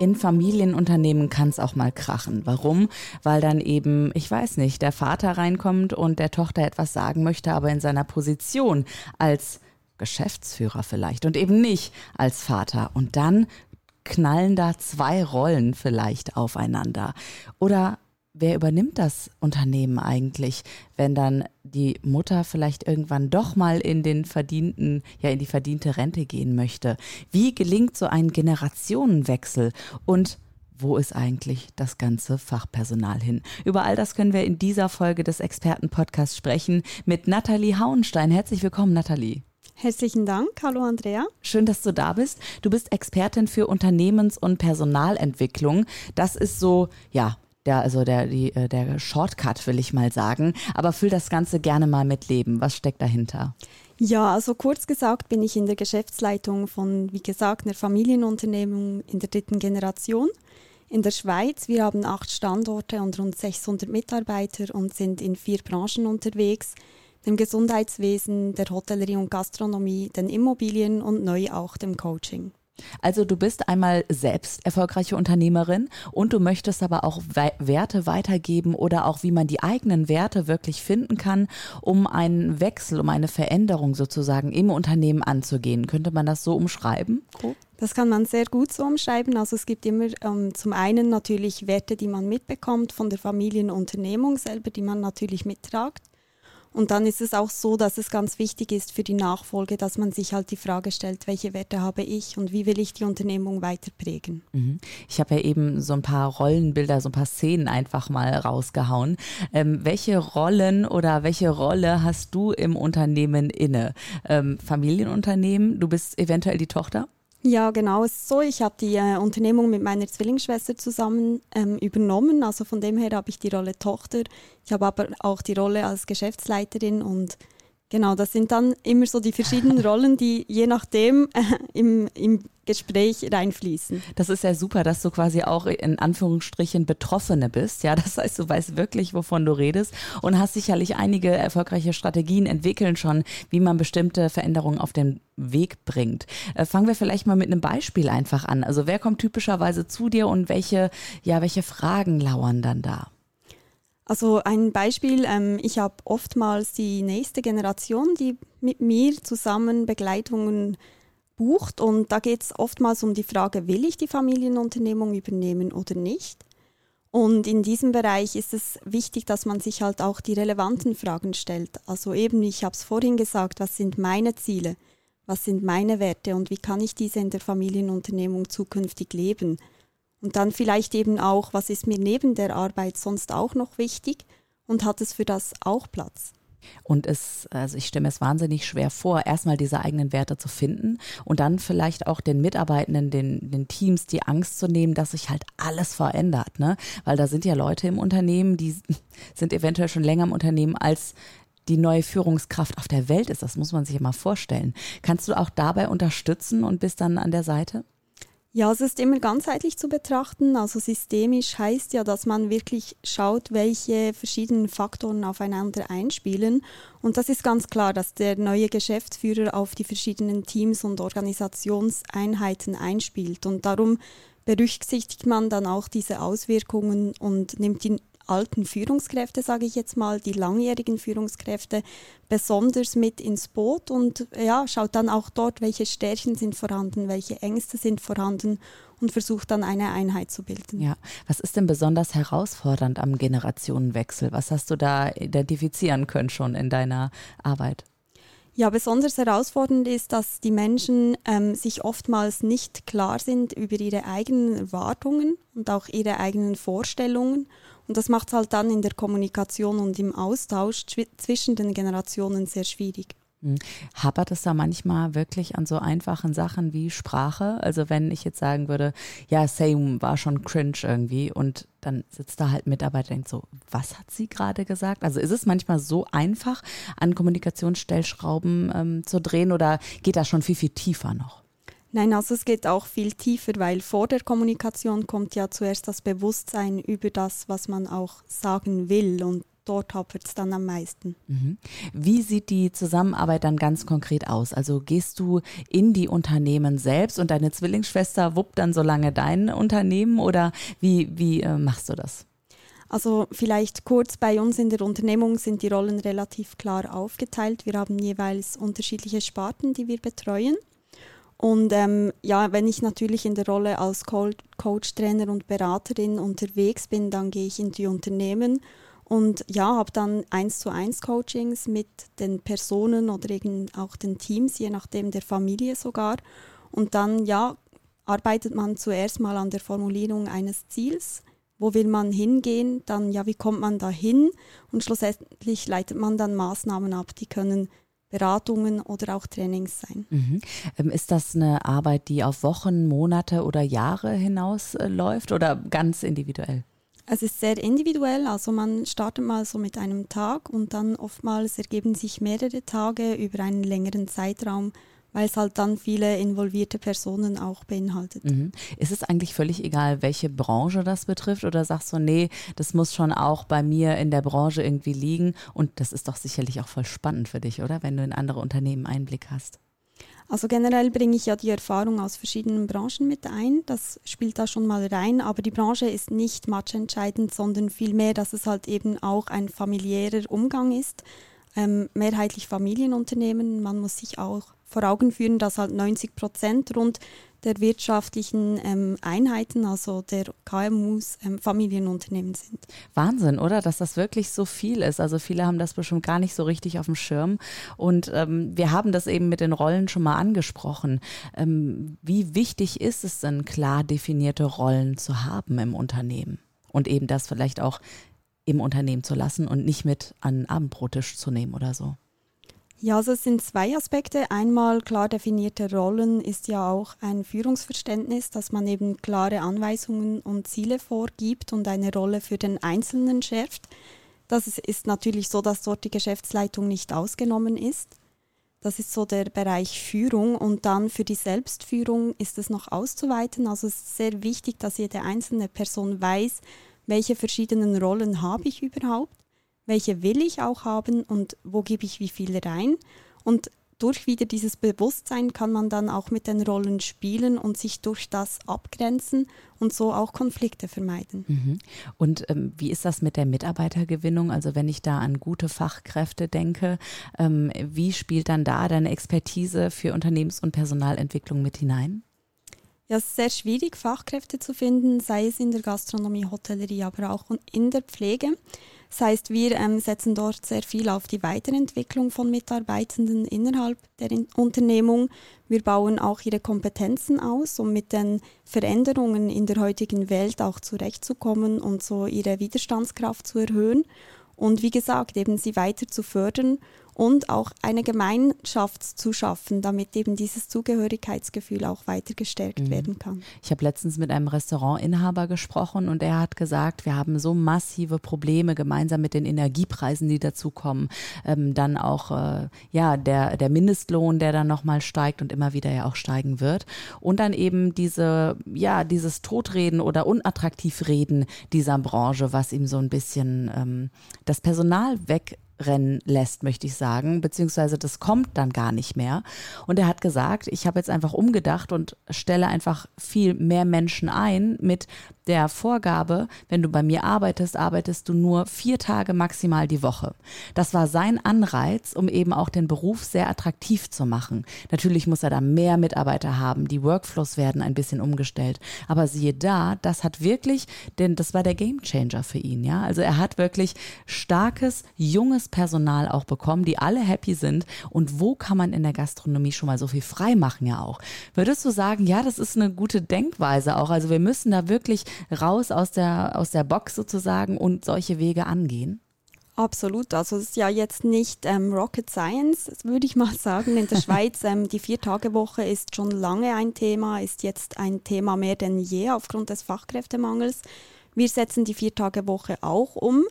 In Familienunternehmen kann es auch mal krachen. Warum? Weil dann eben, ich weiß nicht, der Vater reinkommt und der Tochter etwas sagen möchte, aber in seiner Position als Geschäftsführer vielleicht und eben nicht als Vater. Und dann knallen da zwei Rollen vielleicht aufeinander. Oder wer übernimmt das Unternehmen eigentlich, wenn dann die Mutter vielleicht irgendwann doch mal in den verdienten, ja, in die verdiente Rente gehen möchte? Wie gelingt so ein Generationenwechsel? Und wo ist eigentlich das ganze Fachpersonal hin? Über all das können wir in dieser Folge des Expertenpodcasts sprechen mit Nathalie Hauenstein. Herzlich willkommen, Nathalie. Herzlichen Dank. Hallo Andrea. Schön, dass du da bist. Du bist Expertin für Unternehmens- und Personalentwicklung. Das ist so, ja, der, also der, die, äh, der Shortcut, will ich mal sagen. Aber füll das Ganze gerne mal mit Leben. Was steckt dahinter? Ja, also kurz gesagt bin ich in der Geschäftsleitung von, wie gesagt, einer Familienunternehmung in der dritten Generation in der Schweiz. Wir haben acht Standorte und rund 600 Mitarbeiter und sind in vier Branchen unterwegs. Dem Gesundheitswesen, der Hotellerie und Gastronomie, den Immobilien und neu auch dem Coaching. Also du bist einmal selbst erfolgreiche Unternehmerin und du möchtest aber auch Werte weitergeben oder auch wie man die eigenen Werte wirklich finden kann, um einen Wechsel, um eine Veränderung sozusagen im Unternehmen anzugehen. Könnte man das so umschreiben? Das kann man sehr gut so umschreiben. Also es gibt immer ähm, zum einen natürlich Werte, die man mitbekommt von der Familienunternehmung selber, die man natürlich mittragt. Und dann ist es auch so, dass es ganz wichtig ist für die Nachfolge, dass man sich halt die Frage stellt, welche Werte habe ich und wie will ich die Unternehmung weiter prägen. Mhm. Ich habe ja eben so ein paar Rollenbilder, so ein paar Szenen einfach mal rausgehauen. Ähm, welche Rollen oder welche Rolle hast du im Unternehmen inne? Ähm, Familienunternehmen, du bist eventuell die Tochter? Ja, genau. Ist so, ich habe die äh, Unternehmung mit meiner Zwillingsschwester zusammen ähm, übernommen. Also von dem her habe ich die Rolle Tochter. Ich habe aber auch die Rolle als Geschäftsleiterin und Genau, das sind dann immer so die verschiedenen Rollen, die je nachdem äh, im, im Gespräch reinfließen. Das ist ja super, dass du quasi auch in Anführungsstrichen Betroffene bist. Ja, das heißt, du weißt wirklich, wovon du redest und hast sicherlich einige erfolgreiche Strategien entwickeln schon, wie man bestimmte Veränderungen auf den Weg bringt. Äh, fangen wir vielleicht mal mit einem Beispiel einfach an. Also wer kommt typischerweise zu dir und welche, ja, welche Fragen lauern dann da? Also ein Beispiel, ähm, ich habe oftmals die nächste Generation, die mit mir zusammen Begleitungen bucht und da geht es oftmals um die Frage, will ich die Familienunternehmung übernehmen oder nicht? Und in diesem Bereich ist es wichtig, dass man sich halt auch die relevanten Fragen stellt. Also eben, ich habe es vorhin gesagt, was sind meine Ziele? Was sind meine Werte und wie kann ich diese in der Familienunternehmung zukünftig leben? Und dann vielleicht eben auch, was ist mir neben der Arbeit sonst auch noch wichtig und hat es für das auch Platz? Und es, also ich stelle mir es wahnsinnig schwer vor, erstmal diese eigenen Werte zu finden und dann vielleicht auch den Mitarbeitenden, den, den Teams die Angst zu nehmen, dass sich halt alles verändert, ne? Weil da sind ja Leute im Unternehmen, die sind eventuell schon länger im Unternehmen als die neue Führungskraft auf der Welt ist. Das muss man sich mal vorstellen. Kannst du auch dabei unterstützen und bist dann an der Seite? Ja, es ist immer ganzheitlich zu betrachten. Also systemisch heißt ja, dass man wirklich schaut, welche verschiedenen Faktoren aufeinander einspielen. Und das ist ganz klar, dass der neue Geschäftsführer auf die verschiedenen Teams und Organisationseinheiten einspielt. Und darum berücksichtigt man dann auch diese Auswirkungen und nimmt die alten Führungskräfte, sage ich jetzt mal, die langjährigen Führungskräfte besonders mit ins Boot und ja, schaut dann auch dort, welche Stärken sind vorhanden, welche Ängste sind vorhanden und versucht dann eine Einheit zu bilden. Ja, was ist denn besonders herausfordernd am Generationenwechsel? Was hast du da identifizieren können schon in deiner Arbeit? Ja, besonders herausfordernd ist, dass die Menschen ähm, sich oftmals nicht klar sind über ihre eigenen Erwartungen und auch ihre eigenen Vorstellungen und das macht es halt dann in der Kommunikation und im Austausch zwischen den Generationen sehr schwierig. Hm. Hapert es da manchmal wirklich an so einfachen Sachen wie Sprache? Also wenn ich jetzt sagen würde, ja, Same war schon cringe irgendwie und dann sitzt da halt Mitarbeiter und denkt so, was hat sie gerade gesagt? Also ist es manchmal so einfach, an Kommunikationsstellschrauben ähm, zu drehen oder geht das schon viel, viel tiefer noch? Nein, also es geht auch viel tiefer, weil vor der Kommunikation kommt ja zuerst das Bewusstsein über das, was man auch sagen will. Und dort hapert es dann am meisten. Mhm. Wie sieht die Zusammenarbeit dann ganz konkret aus? Also gehst du in die Unternehmen selbst und deine Zwillingsschwester wuppt dann so lange dein Unternehmen oder wie, wie äh, machst du das? Also vielleicht kurz, bei uns in der Unternehmung sind die Rollen relativ klar aufgeteilt. Wir haben jeweils unterschiedliche Sparten, die wir betreuen. Und ähm, ja, wenn ich natürlich in der Rolle als Coach, Trainer und Beraterin unterwegs bin, dann gehe ich in die Unternehmen und ja, habe dann eins zu eins Coachings mit den Personen oder eben auch den Teams, je nachdem der Familie sogar. Und dann ja, arbeitet man zuerst mal an der Formulierung eines Ziels. Wo will man hingehen? Dann ja, wie kommt man da hin? Und schlussendlich leitet man dann Maßnahmen ab, die können Beratungen oder auch Trainings sein. Mhm. Ähm, ist das eine Arbeit, die auf Wochen, Monate oder Jahre hinaus äh, läuft oder ganz individuell? Es ist sehr individuell, also man startet mal so mit einem Tag und dann oftmals ergeben sich mehrere Tage über einen längeren Zeitraum, weil es halt dann viele involvierte Personen auch beinhaltet. Mhm. Ist es eigentlich völlig egal, welche Branche das betrifft oder sagst du, nee, das muss schon auch bei mir in der Branche irgendwie liegen und das ist doch sicherlich auch voll spannend für dich, oder? Wenn du in andere Unternehmen Einblick hast. Also generell bringe ich ja die Erfahrung aus verschiedenen Branchen mit ein. Das spielt da schon mal rein. Aber die Branche ist nicht matchentscheidend, sondern vielmehr, dass es halt eben auch ein familiärer Umgang ist. Ähm, mehrheitlich Familienunternehmen. Man muss sich auch vor Augen führen, dass halt 90 Prozent rund der wirtschaftlichen ähm, Einheiten, also der KMUs, ähm, Familienunternehmen sind. Wahnsinn, oder? Dass das wirklich so viel ist. Also viele haben das bestimmt gar nicht so richtig auf dem Schirm. Und ähm, wir haben das eben mit den Rollen schon mal angesprochen. Ähm, wie wichtig ist es denn, klar definierte Rollen zu haben im Unternehmen? Und eben das vielleicht auch im Unternehmen zu lassen und nicht mit an den Abendbrottisch zu nehmen oder so. Ja, also es sind zwei Aspekte. Einmal klar definierte Rollen ist ja auch ein Führungsverständnis, dass man eben klare Anweisungen und Ziele vorgibt und eine Rolle für den Einzelnen schärft. Das ist natürlich so, dass dort die Geschäftsleitung nicht ausgenommen ist. Das ist so der Bereich Führung und dann für die Selbstführung ist es noch auszuweiten. Also es ist sehr wichtig, dass jede einzelne Person weiß, welche verschiedenen Rollen habe ich überhaupt welche will ich auch haben und wo gebe ich wie viel rein. Und durch wieder dieses Bewusstsein kann man dann auch mit den Rollen spielen und sich durch das abgrenzen und so auch Konflikte vermeiden. Mhm. Und ähm, wie ist das mit der Mitarbeitergewinnung? Also wenn ich da an gute Fachkräfte denke, ähm, wie spielt dann da deine Expertise für Unternehmens- und Personalentwicklung mit hinein? Ja, es ist sehr schwierig, Fachkräfte zu finden, sei es in der Gastronomie, Hotellerie, aber auch in der Pflege. Das heißt, wir ähm, setzen dort sehr viel auf die Weiterentwicklung von Mitarbeitenden innerhalb der in Unternehmung. Wir bauen auch ihre Kompetenzen aus, um mit den Veränderungen in der heutigen Welt auch zurechtzukommen und so ihre Widerstandskraft zu erhöhen. Und wie gesagt, eben sie weiter zu fördern und auch eine Gemeinschaft zu schaffen, damit eben dieses Zugehörigkeitsgefühl auch weiter gestärkt mhm. werden kann. Ich habe letztens mit einem Restaurantinhaber gesprochen und er hat gesagt, wir haben so massive Probleme gemeinsam mit den Energiepreisen, die dazukommen, ähm, dann auch äh, ja der der Mindestlohn, der dann nochmal steigt und immer wieder ja auch steigen wird und dann eben diese ja dieses Totreden oder unattraktivreden dieser Branche, was ihm so ein bisschen ähm, das Personal weg rennen lässt, möchte ich sagen, beziehungsweise das kommt dann gar nicht mehr. Und er hat gesagt, ich habe jetzt einfach umgedacht und stelle einfach viel mehr Menschen ein mit der Vorgabe, wenn du bei mir arbeitest, arbeitest du nur vier Tage maximal die Woche. Das war sein Anreiz, um eben auch den Beruf sehr attraktiv zu machen. Natürlich muss er da mehr Mitarbeiter haben, die Workflows werden ein bisschen umgestellt. Aber siehe da, das hat wirklich, denn das war der Gamechanger für ihn, ja. Also er hat wirklich starkes, junges Personal auch bekommen, die alle happy sind. Und wo kann man in der Gastronomie schon mal so viel frei machen ja auch? Würdest du sagen, ja, das ist eine gute Denkweise auch. Also wir müssen da wirklich raus aus der, aus der Box sozusagen und solche Wege angehen? Absolut. Also es ist ja jetzt nicht ähm, Rocket Science, würde ich mal sagen. In der Schweiz ähm, die Vier-Tage-Woche ist schon lange ein Thema, ist jetzt ein Thema mehr denn je aufgrund des Fachkräftemangels. Wir setzen die Vier-Tage-Woche auch um,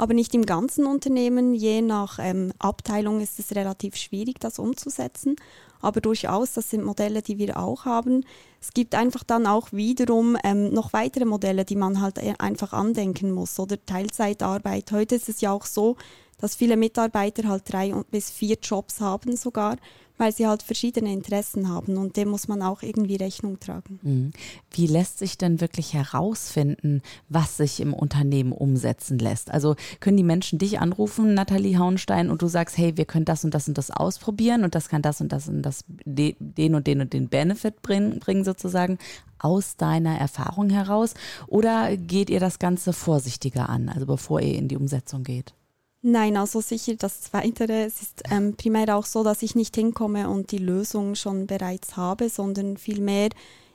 aber nicht im ganzen Unternehmen. Je nach ähm, Abteilung ist es relativ schwierig, das umzusetzen. Aber durchaus, das sind Modelle, die wir auch haben. Es gibt einfach dann auch wiederum ähm, noch weitere Modelle, die man halt äh, einfach andenken muss. Oder Teilzeitarbeit. Heute ist es ja auch so, dass viele Mitarbeiter halt drei bis vier Jobs haben sogar weil sie halt verschiedene Interessen haben und dem muss man auch irgendwie Rechnung tragen. Mhm. Wie lässt sich denn wirklich herausfinden, was sich im Unternehmen umsetzen lässt? Also können die Menschen dich anrufen, Nathalie Hauenstein, und du sagst, hey, wir können das und das und das ausprobieren und das kann das und das und das den und den und den Benefit bringen, bringen sozusagen aus deiner Erfahrung heraus? Oder geht ihr das Ganze vorsichtiger an, also bevor ihr in die Umsetzung geht? Nein, also sicher das Zweite. Es ist ähm, primär auch so, dass ich nicht hinkomme und die Lösung schon bereits habe, sondern vielmehr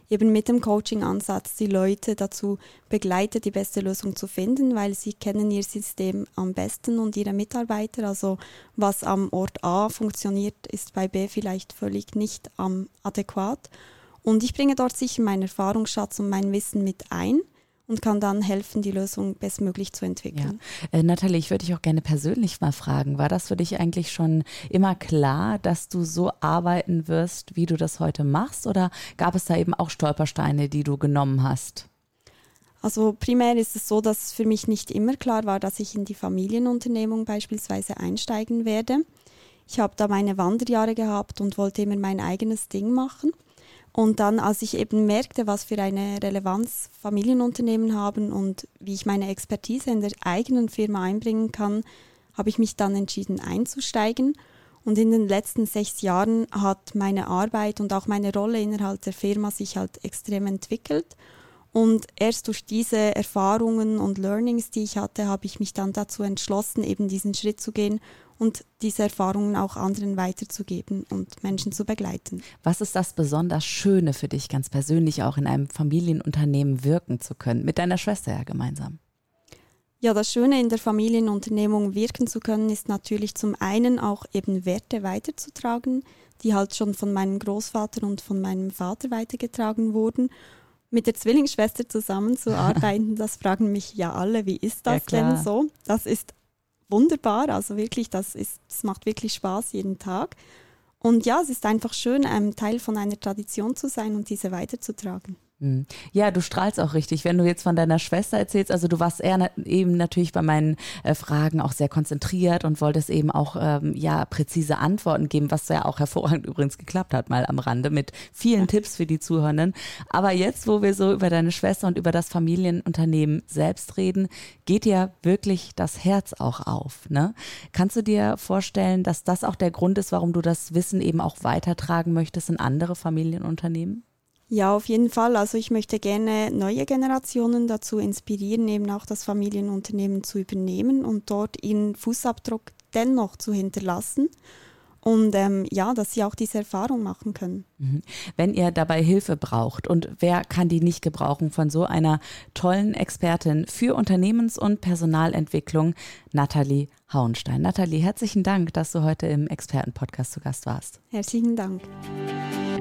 eben mit dem Coaching-Ansatz die Leute dazu begleite, die beste Lösung zu finden, weil sie kennen ihr System am besten und ihre Mitarbeiter. Also was am Ort A funktioniert, ist bei B vielleicht völlig nicht ähm, adäquat. Und ich bringe dort sicher meinen Erfahrungsschatz und mein Wissen mit ein und kann dann helfen, die Lösung bestmöglich zu entwickeln. Ja. Äh, Nathalie, ich würde dich auch gerne persönlich mal fragen, war das für dich eigentlich schon immer klar, dass du so arbeiten wirst, wie du das heute machst oder gab es da eben auch Stolpersteine, die du genommen hast? Also primär ist es so, dass für mich nicht immer klar war, dass ich in die Familienunternehmung beispielsweise einsteigen werde. Ich habe da meine Wanderjahre gehabt und wollte immer mein eigenes Ding machen. Und dann, als ich eben merkte, was für eine Relevanz Familienunternehmen haben und wie ich meine Expertise in der eigenen Firma einbringen kann, habe ich mich dann entschieden einzusteigen. Und in den letzten sechs Jahren hat meine Arbeit und auch meine Rolle innerhalb der Firma sich halt extrem entwickelt. Und erst durch diese Erfahrungen und Learnings, die ich hatte, habe ich mich dann dazu entschlossen, eben diesen Schritt zu gehen und diese Erfahrungen auch anderen weiterzugeben und Menschen zu begleiten. Was ist das besonders Schöne für dich ganz persönlich auch in einem Familienunternehmen wirken zu können, mit deiner Schwester ja gemeinsam? Ja, das Schöne in der Familienunternehmung wirken zu können, ist natürlich zum einen auch eben Werte weiterzutragen, die halt schon von meinem Großvater und von meinem Vater weitergetragen wurden. Mit der Zwillingsschwester zusammenzuarbeiten, das fragen mich ja alle, wie ist das ja, denn so? Das ist wunderbar. Also wirklich, das, ist, das macht wirklich Spaß jeden Tag. Und ja, es ist einfach schön, Teil von einer Tradition zu sein und diese weiterzutragen. Hm. Ja, du strahlst auch richtig. Wenn du jetzt von deiner Schwester erzählst, also du warst eher eben natürlich bei meinen äh, Fragen auch sehr konzentriert und wolltest eben auch ähm, ja präzise Antworten geben, was ja auch hervorragend übrigens geklappt hat, mal am Rande mit vielen ja. Tipps für die Zuhörenden. Aber jetzt, wo wir so über deine Schwester und über das Familienunternehmen selbst reden, geht dir wirklich das Herz auch auf. Ne? Kannst du dir vorstellen, dass das auch der Grund ist, warum du das Wissen eben auch weitertragen möchtest in andere Familienunternehmen? Ja, auf jeden Fall. Also ich möchte gerne neue Generationen dazu inspirieren, eben auch das Familienunternehmen zu übernehmen und dort ihren Fußabdruck dennoch zu hinterlassen. Und ähm, ja, dass sie auch diese Erfahrung machen können. Mhm. Wenn ihr dabei Hilfe braucht und wer kann die nicht gebrauchen von so einer tollen Expertin für Unternehmens- und Personalentwicklung, Nathalie Hauenstein. Nathalie, herzlichen Dank, dass du heute im Expertenpodcast zu Gast warst. Herzlichen Dank.